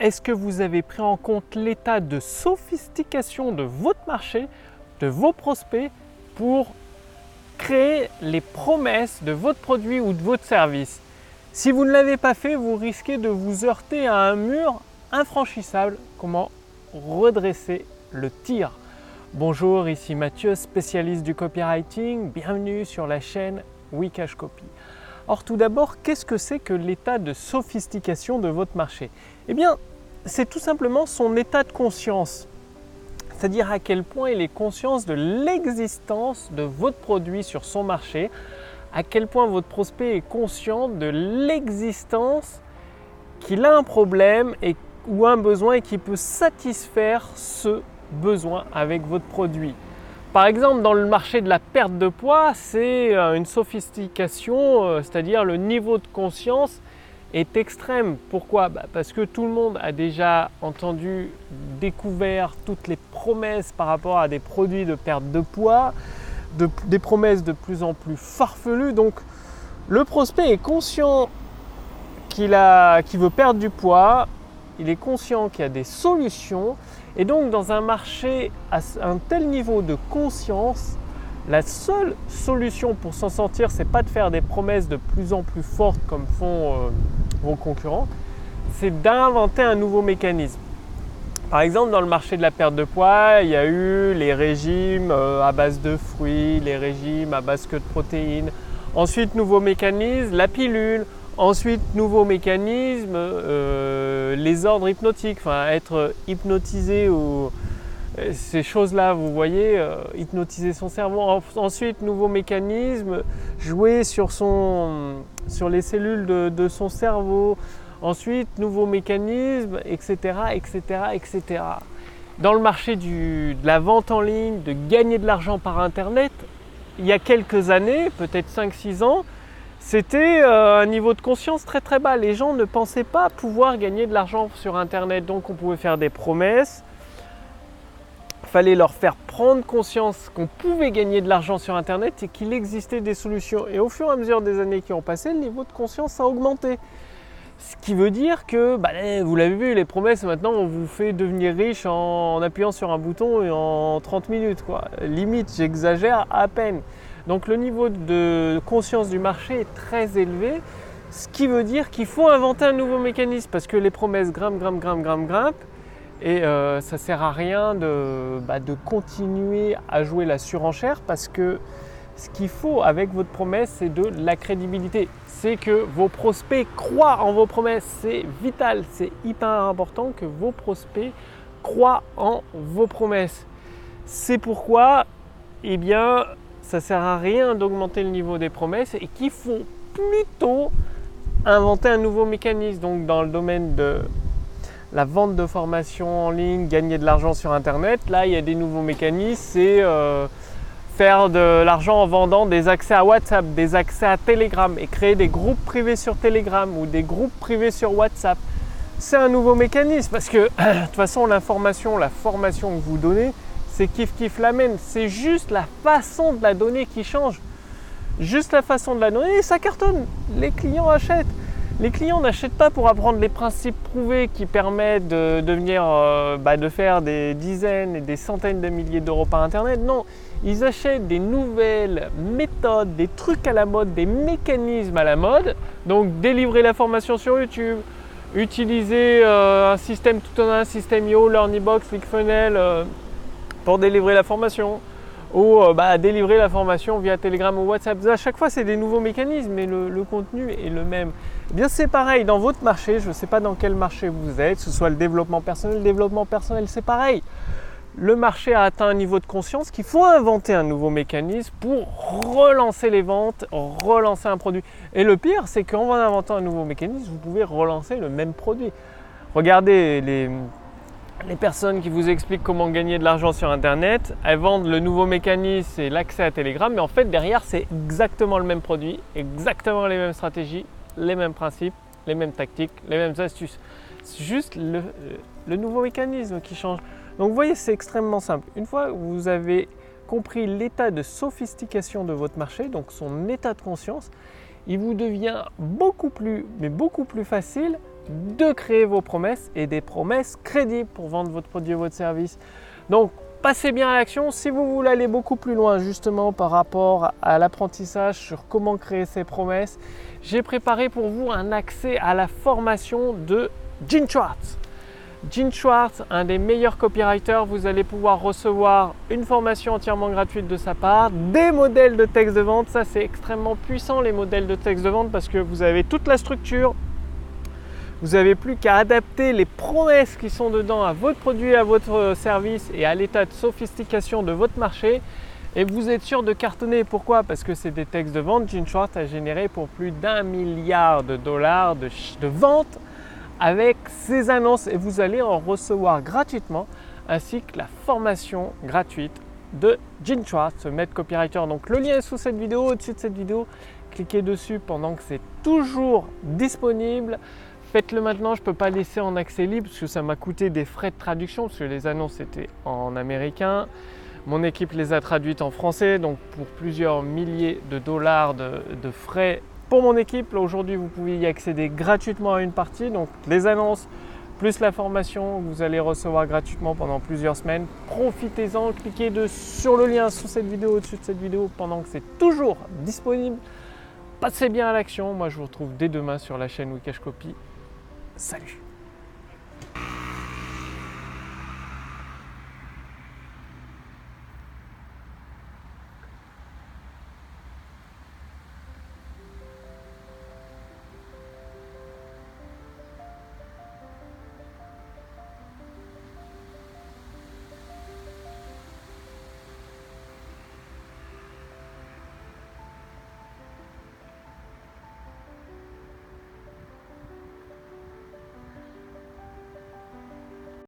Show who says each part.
Speaker 1: est-ce que vous avez pris en compte l'état de sophistication de votre marché, de vos prospects pour créer les promesses de votre produit ou de votre service? Si vous ne l'avez pas fait, vous risquez de vous heurter à un mur infranchissable. Comment redresser le tir? Bonjour, ici Mathieu, spécialiste du copywriting. Bienvenue sur la chaîne Wikash Copy. Or tout d'abord, qu'est-ce que c'est que l'état de sophistication de votre marché? Eh bien, c'est tout simplement son état de conscience. C'est-à-dire à quel point il est conscient de l'existence de votre produit sur son marché, à quel point votre prospect est conscient de l'existence qu'il a un problème et, ou un besoin et qu'il peut satisfaire ce besoin avec votre produit. Par exemple, dans le marché de la perte de poids, c'est euh, une sophistication, euh, c'est-à-dire le niveau de conscience est extrême. Pourquoi? Bah, Parce que tout le monde a déjà entendu, découvert toutes les promesses par rapport à des produits de perte de poids, des promesses de plus en plus farfelues. Donc le prospect est conscient qu'il veut perdre du poids, il est conscient qu'il y a des solutions. Et donc dans un marché à un tel niveau de conscience, la seule solution pour s'en sortir, c'est pas de faire des promesses de plus en plus fortes comme font euh, vos concurrents, c'est d'inventer un nouveau mécanisme. Par exemple, dans le marché de la perte de poids, il y a eu les régimes euh, à base de fruits, les régimes à base que de protéines. Ensuite, nouveau mécanisme, la pilule. Ensuite, nouveau mécanisme, euh, les ordres hypnotiques, enfin être hypnotisé ou euh, ces choses-là, vous voyez, euh, hypnotiser son cerveau. Ensuite, nouveau mécanisme, jouer sur, son, sur les cellules de, son cerveau. Ensuite, nouveau mécanisme, etc., etc., etc. Dans le marché de la vente en ligne, de gagner de l'argent par Internet, il y a quelques années, peut-être 5-6 ans, c'était euh, un niveau de conscience très très bas. Les gens ne pensaient pas pouvoir gagner de l'argent sur Internet. Donc on pouvait faire des promesses, fallait leur faire prendre conscience qu'on pouvait gagner de l'argent sur Internet et qu'il existait des solutions. Et au fur et à mesure des années qui ont passé, le niveau de conscience a augmenté. Ce qui veut dire que, bah, vous l'avez vu, les promesses maintenant, on vous fait devenir riche en, appuyant sur un bouton et en 30 minutes. Limite, j'exagère à peine. Donc le niveau de conscience du marché est très élevé, ce qui veut dire qu'il faut inventer un nouveau mécanisme parce que les promesses grimpent, grimpent, grimpent, grimpent, grimpent et euh, ça ne sert à rien bah, de, continuer à jouer la surenchère parce que ce qu'il faut avec votre promesse, c'est de la crédibilité. C'est que vos prospects croient en vos promesses. C'est vital, c'est hyper important que vos prospects croient en vos promesses. C'est pourquoi, eh bien, ça sert à rien d'augmenter le niveau des promesses et qu'il faut plutôt inventer un nouveau mécanisme. Donc, dans le domaine de la vente de formation en ligne, gagner de l'argent sur Internet. Là, il y a des nouveaux mécanismes, c'est euh, faire de l'argent en vendant des accès à WhatsApp, des accès à Telegram et créer des groupes privés sur Telegram ou des groupes privés sur WhatsApp. C'est un nouveau mécanisme parce que de toute façon, l'information, la formation que vous donnez, c'est kiff kiff l'amène. C'est juste la façon de la donner qui change. Juste la façon de la donner et ça cartonne. Les clients achètent. Les clients n'achètent pas pour apprendre les principes prouvés qui permettent de, devenir, euh, bah, de faire des dizaines et des centaines de milliers d'euros par Internet. Non, ils achètent des nouvelles méthodes, des trucs à la mode, des mécanismes à la mode. Donc délivrer la formation sur YouTube, utiliser euh, un système tout en un, système Yo, LearnyBox, ClickFunnels euh, pour délivrer la formation ou bah, délivrer la formation via Telegram ou WhatsApp. À chaque fois, c'est des nouveaux mécanismes, mais le contenu est le même. Eh bien c'est pareil dans votre marché, je ne sais pas dans quel marché vous êtes, que ce soit le développement personnel, le développement personnel c'est pareil. Le marché a atteint un niveau de conscience qu'il faut inventer un nouveau mécanisme pour relancer les ventes, relancer un produit. Et le pire, c'est qu'en inventant un nouveau mécanisme, vous pouvez relancer le même produit. Regardez les, les personnes qui vous expliquent comment gagner de l'argent sur Internet, elles vendent le nouveau mécanisme et l'accès à Telegram, mais en fait derrière c'est exactement le même produit, exactement les mêmes stratégies, les mêmes principes, les mêmes tactiques, les mêmes astuces. C'est juste le, nouveau mécanisme qui change. Donc vous voyez, c'est extrêmement simple. Une fois que vous avez compris l'état de sophistication de votre marché, donc son état de conscience, il vous devient beaucoup plus, mais beaucoup plus facile de créer vos promesses et des promesses crédibles pour vendre votre produit ou votre service. Donc, passez bien à l'action. Si vous voulez aller beaucoup plus loin justement par rapport à l'apprentissage sur comment créer ces promesses, j'ai préparé pour vous un accès à la formation de Gene Schwartz. Gene Schwartz, un des meilleurs copywriters, vous allez pouvoir recevoir une formation entièrement gratuite de sa part, des modèles de texte de vente, ça c'est extrêmement puissant les modèles de texte de vente parce que vous avez toute la structure, vous n'avez plus qu'à adapter les promesses qui sont dedans à votre produit, à votre service et à l'état de sophistication de votre marché. Et vous êtes sûr de cartonner. Pourquoi? Parce que c'est des textes de vente. Gene Schwartz a généré pour plus d'un milliard de dollars de, de ventes avec ces annonces et vous allez en recevoir gratuitement ainsi que la formation gratuite de Gene Schwartz, maître copywriter. Donc le lien est sous cette vidéo, au-dessus de cette vidéo. Cliquez dessus pendant que c'est toujours disponible. Faites-le maintenant, je ne peux pas laisser en accès libre parce que ça m'a coûté des frais de traduction parce que les annonces étaient en américain. Mon équipe les a traduites en français, donc pour plusieurs milliers de dollars de, frais pour mon équipe. Aujourd'hui, vous pouvez y accéder gratuitement à une partie, donc les annonces plus la formation que vous allez recevoir gratuitement pendant plusieurs semaines. Profitez-en, cliquez sur le lien sous cette vidéo, au-dessus de cette vidéo pendant que c'est toujours disponible. Passez bien à l'action. Moi, je vous retrouve dès demain sur la chaîne Wikash Copy. Salut